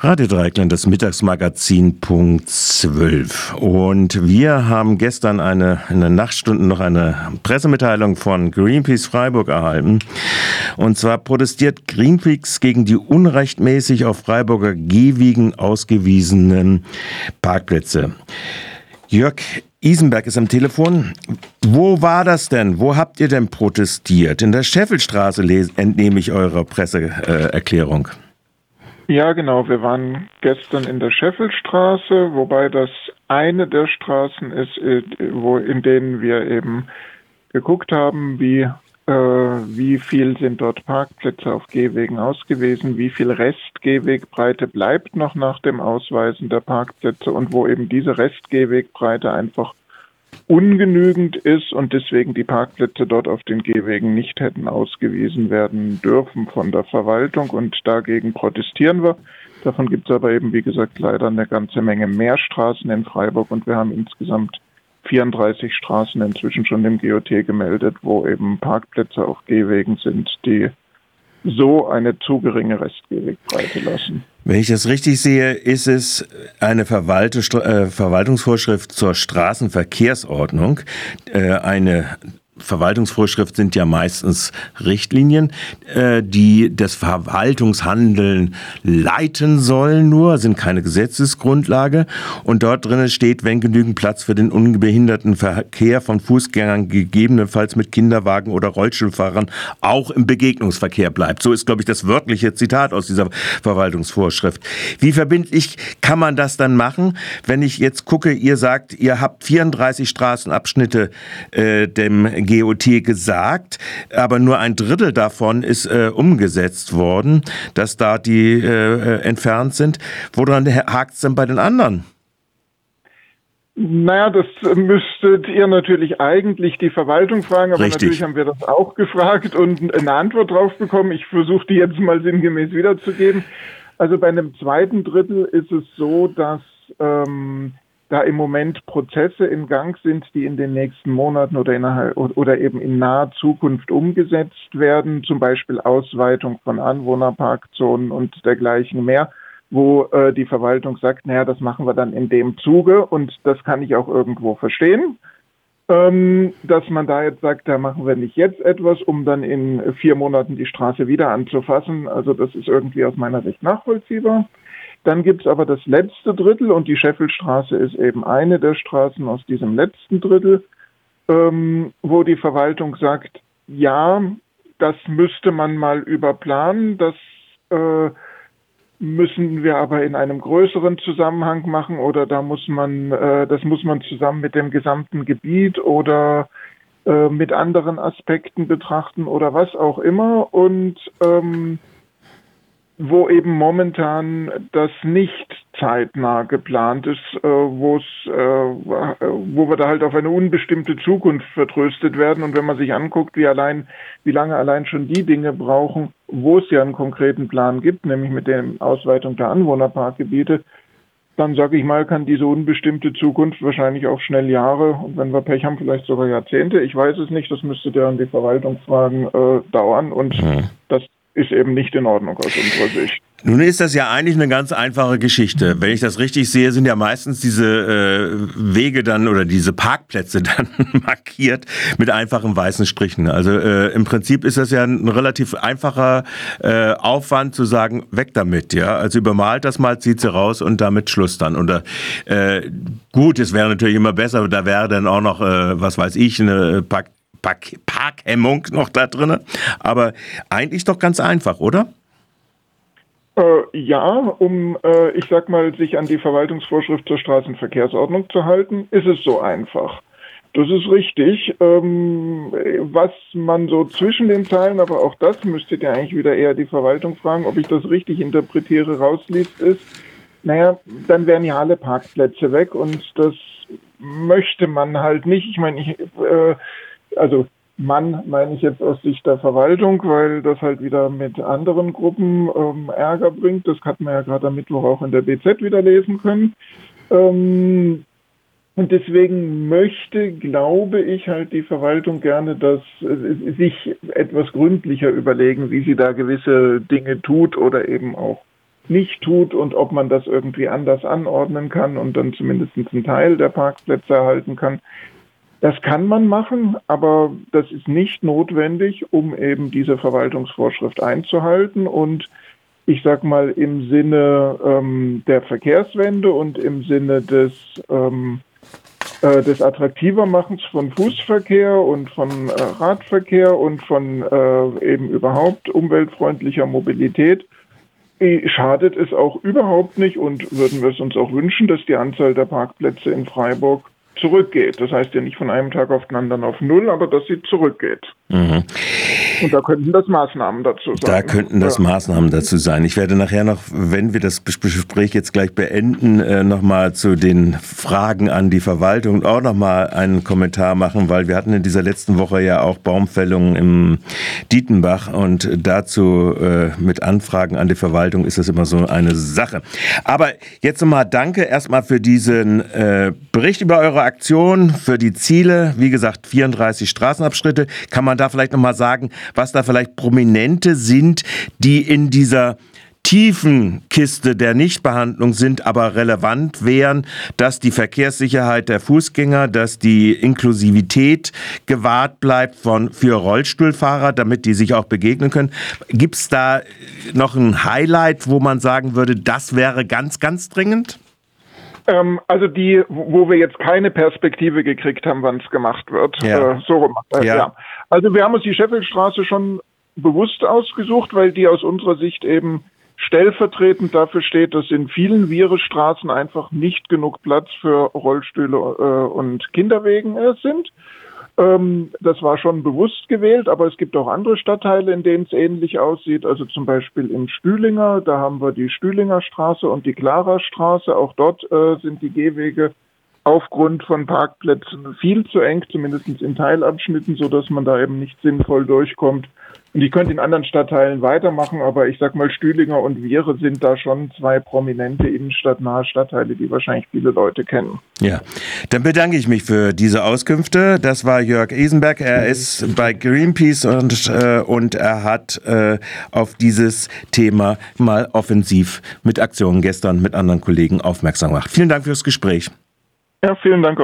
Radio Dreikland, das Mittagsmagazin Punkt 12. Und wir haben gestern eine, in den Nachtstunden noch eine Pressemitteilung von Greenpeace Freiburg erhalten. Und zwar protestiert Greenpeace gegen die unrechtmäßig auf Freiburger Gehwegen ausgewiesenen Parkplätze. Jörg Isenberg ist am Telefon. Wo war das denn? Wo habt ihr denn protestiert? In der Scheffelstraße entnehme ich eurer Presseerklärung. Äh, ja, genau. Wir waren gestern in der Scheffelstraße, wobei das eine der Straßen ist, äh, wo, in denen wir eben geguckt haben, wie, äh, wie viel sind dort Parkplätze auf Gehwegen ausgewiesen, wie viel Restgehwegbreite bleibt noch nach dem Ausweisen der Parkplätze und wo eben diese Restgehwegbreite einfach ungenügend ist und deswegen die Parkplätze dort auf den Gehwegen nicht hätten ausgewiesen werden dürfen von der Verwaltung und dagegen protestieren wir. Davon gibt es aber eben, wie gesagt, leider eine ganze Menge mehr Straßen in Freiburg und wir haben insgesamt 34 Straßen inzwischen schon dem GOT gemeldet, wo eben Parkplätze auf Gehwegen sind, die so eine zu geringe Restgehwegbreite lassen. Wenn ich das richtig sehe, ist es eine äh, Verwaltungsvorschrift zur Straßenverkehrsordnung, äh, eine Verwaltungsvorschrift sind ja meistens Richtlinien, äh, die das Verwaltungshandeln leiten sollen, nur sind keine Gesetzesgrundlage. Und dort drin steht, wenn genügend Platz für den unbehinderten Verkehr von Fußgängern gegebenenfalls mit Kinderwagen oder Rollstuhlfahrern auch im Begegnungsverkehr bleibt. So ist, glaube ich, das wörtliche Zitat aus dieser Verwaltungsvorschrift. Wie verbindlich kann man das dann machen, wenn ich jetzt gucke, ihr sagt, ihr habt 34 Straßenabschnitte äh, dem GOT gesagt, aber nur ein Drittel davon ist äh, umgesetzt worden, dass da die äh, entfernt sind. Woran hakt es denn bei den anderen? Naja, das müsstet ihr natürlich eigentlich die Verwaltung fragen, aber Richtig. natürlich haben wir das auch gefragt und eine Antwort drauf bekommen. Ich versuche die jetzt mal sinngemäß wiederzugeben. Also bei einem zweiten Drittel ist es so, dass ähm, da im Moment Prozesse in Gang sind, die in den nächsten Monaten oder, innerhalb, oder eben in naher Zukunft umgesetzt werden, zum Beispiel Ausweitung von Anwohnerparkzonen und dergleichen mehr, wo äh, die Verwaltung sagt, naja, das machen wir dann in dem Zuge und das kann ich auch irgendwo verstehen. Ähm, dass man da jetzt sagt, da machen wir nicht jetzt etwas, um dann in vier Monaten die Straße wieder anzufassen. Also das ist irgendwie aus meiner Sicht nachvollziehbar. Dann gibt es aber das letzte Drittel und die Scheffelstraße ist eben eine der Straßen aus diesem letzten Drittel, ähm, wo die Verwaltung sagt, ja, das müsste man mal überplanen, das äh, müssen wir aber in einem größeren Zusammenhang machen oder da muss man, äh, das muss man zusammen mit dem gesamten Gebiet oder äh, mit anderen Aspekten betrachten oder was auch immer. Und ähm, wo eben momentan das nicht zeitnah geplant ist, äh, wo es, äh, wo wir da halt auf eine unbestimmte Zukunft vertröstet werden. Und wenn man sich anguckt, wie allein, wie lange allein schon die Dinge brauchen, wo es ja einen konkreten Plan gibt, nämlich mit der Ausweitung der Anwohnerparkgebiete, dann sage ich mal, kann diese unbestimmte Zukunft wahrscheinlich auch schnell Jahre und wenn wir Pech haben, vielleicht sogar Jahrzehnte, ich weiß es nicht, das müsste der an die Verwaltung fragen, äh, dauern und mhm. das ist eben nicht in Ordnung aus unserer Sicht. Nun ist das ja eigentlich eine ganz einfache Geschichte. Wenn ich das richtig sehe, sind ja meistens diese äh, Wege dann oder diese Parkplätze dann markiert mit einfachen weißen Strichen. Also äh, im Prinzip ist das ja ein relativ einfacher äh, Aufwand zu sagen, weg damit. Ja, also übermalt das mal, zieht sie raus und damit Schluss dann. Oder äh, gut, es wäre natürlich immer besser, da wäre dann auch noch, äh, was weiß ich, eine Park Park Parkhemmung noch da drin. Aber eigentlich doch ganz einfach, oder? Äh, ja, um, äh, ich sag mal, sich an die Verwaltungsvorschrift zur Straßenverkehrsordnung zu halten, ist es so einfach. Das ist richtig. Ähm, was man so zwischen den Zeilen, aber auch das müsstet ihr eigentlich wieder eher die Verwaltung fragen, ob ich das richtig interpretiere, rausliest, ist, naja, dann wären ja alle Parkplätze weg und das möchte man halt nicht. Ich meine, ich, äh, also Mann meine ich jetzt aus Sicht der Verwaltung, weil das halt wieder mit anderen Gruppen ähm, Ärger bringt. Das hat man ja gerade am Mittwoch auch in der BZ wieder lesen können. Ähm, und deswegen möchte, glaube ich, halt die Verwaltung gerne, dass äh, sich etwas gründlicher überlegen, wie sie da gewisse Dinge tut oder eben auch nicht tut und ob man das irgendwie anders anordnen kann und dann zumindest einen Teil der Parkplätze erhalten kann. Das kann man machen, aber das ist nicht notwendig, um eben diese Verwaltungsvorschrift einzuhalten. Und ich sag mal im Sinne ähm, der Verkehrswende und im Sinne des ähm, äh, des Attraktivermachens von Fußverkehr und von äh, Radverkehr und von äh, eben überhaupt umweltfreundlicher Mobilität schadet es auch überhaupt nicht und würden wir es uns auch wünschen, dass die Anzahl der Parkplätze in Freiburg zurückgeht. Das heißt ja nicht von einem Tag auf den anderen auf Null, aber dass sie zurückgeht. Mhm. Und da könnten das Maßnahmen dazu sein. Da könnten das ja. Maßnahmen dazu sein. Ich werde nachher noch, wenn wir das Gespräch jetzt gleich beenden, äh, nochmal zu den Fragen an die Verwaltung auch nochmal einen Kommentar machen, weil wir hatten in dieser letzten Woche ja auch Baumfällungen im Dietenbach und dazu äh, mit Anfragen an die Verwaltung ist das immer so eine Sache. Aber jetzt nochmal danke erstmal für diesen äh, Bericht über eure Aktion, für die Ziele. Wie gesagt, 34 Straßenabschnitte. Kann man da vielleicht nochmal sagen, was da vielleicht Prominente sind, die in dieser tiefen Kiste der Nichtbehandlung sind aber relevant wären, dass die Verkehrssicherheit der Fußgänger, dass die Inklusivität gewahrt bleibt von, für Rollstuhlfahrer, damit die sich auch begegnen können. Gibt es da noch ein Highlight, wo man sagen würde, das wäre ganz, ganz dringend? Ähm, also die, wo wir jetzt keine Perspektive gekriegt haben, wann es gemacht wird. Ja. Äh, so äh, ja. ja. Also wir haben uns die Scheffelstraße schon bewusst ausgesucht, weil die aus unserer Sicht eben stellvertretend dafür steht, dass in vielen Virenstraßen einfach nicht genug Platz für Rollstühle äh, und Kinderwegen äh, sind. Ähm, das war schon bewusst gewählt, aber es gibt auch andere Stadtteile, in denen es ähnlich aussieht. Also zum Beispiel in Stühlinger, da haben wir die Stühlinger Straße und die Clara Straße. Auch dort äh, sind die Gehwege aufgrund von Parkplätzen viel zu eng, zumindest in Teilabschnitten, so dass man da eben nicht sinnvoll durchkommt. Und ich könnte in anderen Stadtteilen weitermachen, aber ich sag mal, Stühlinger und Viere sind da schon zwei prominente innenstadtnahe Stadtteile, die wahrscheinlich viele Leute kennen. Ja, dann bedanke ich mich für diese Auskünfte. Das war Jörg Esenberg. Er ist bei Greenpeace und, äh, und er hat äh, auf dieses Thema mal offensiv mit Aktionen gestern mit anderen Kollegen aufmerksam gemacht. Vielen Dank fürs Gespräch. Ja, vielen Dank.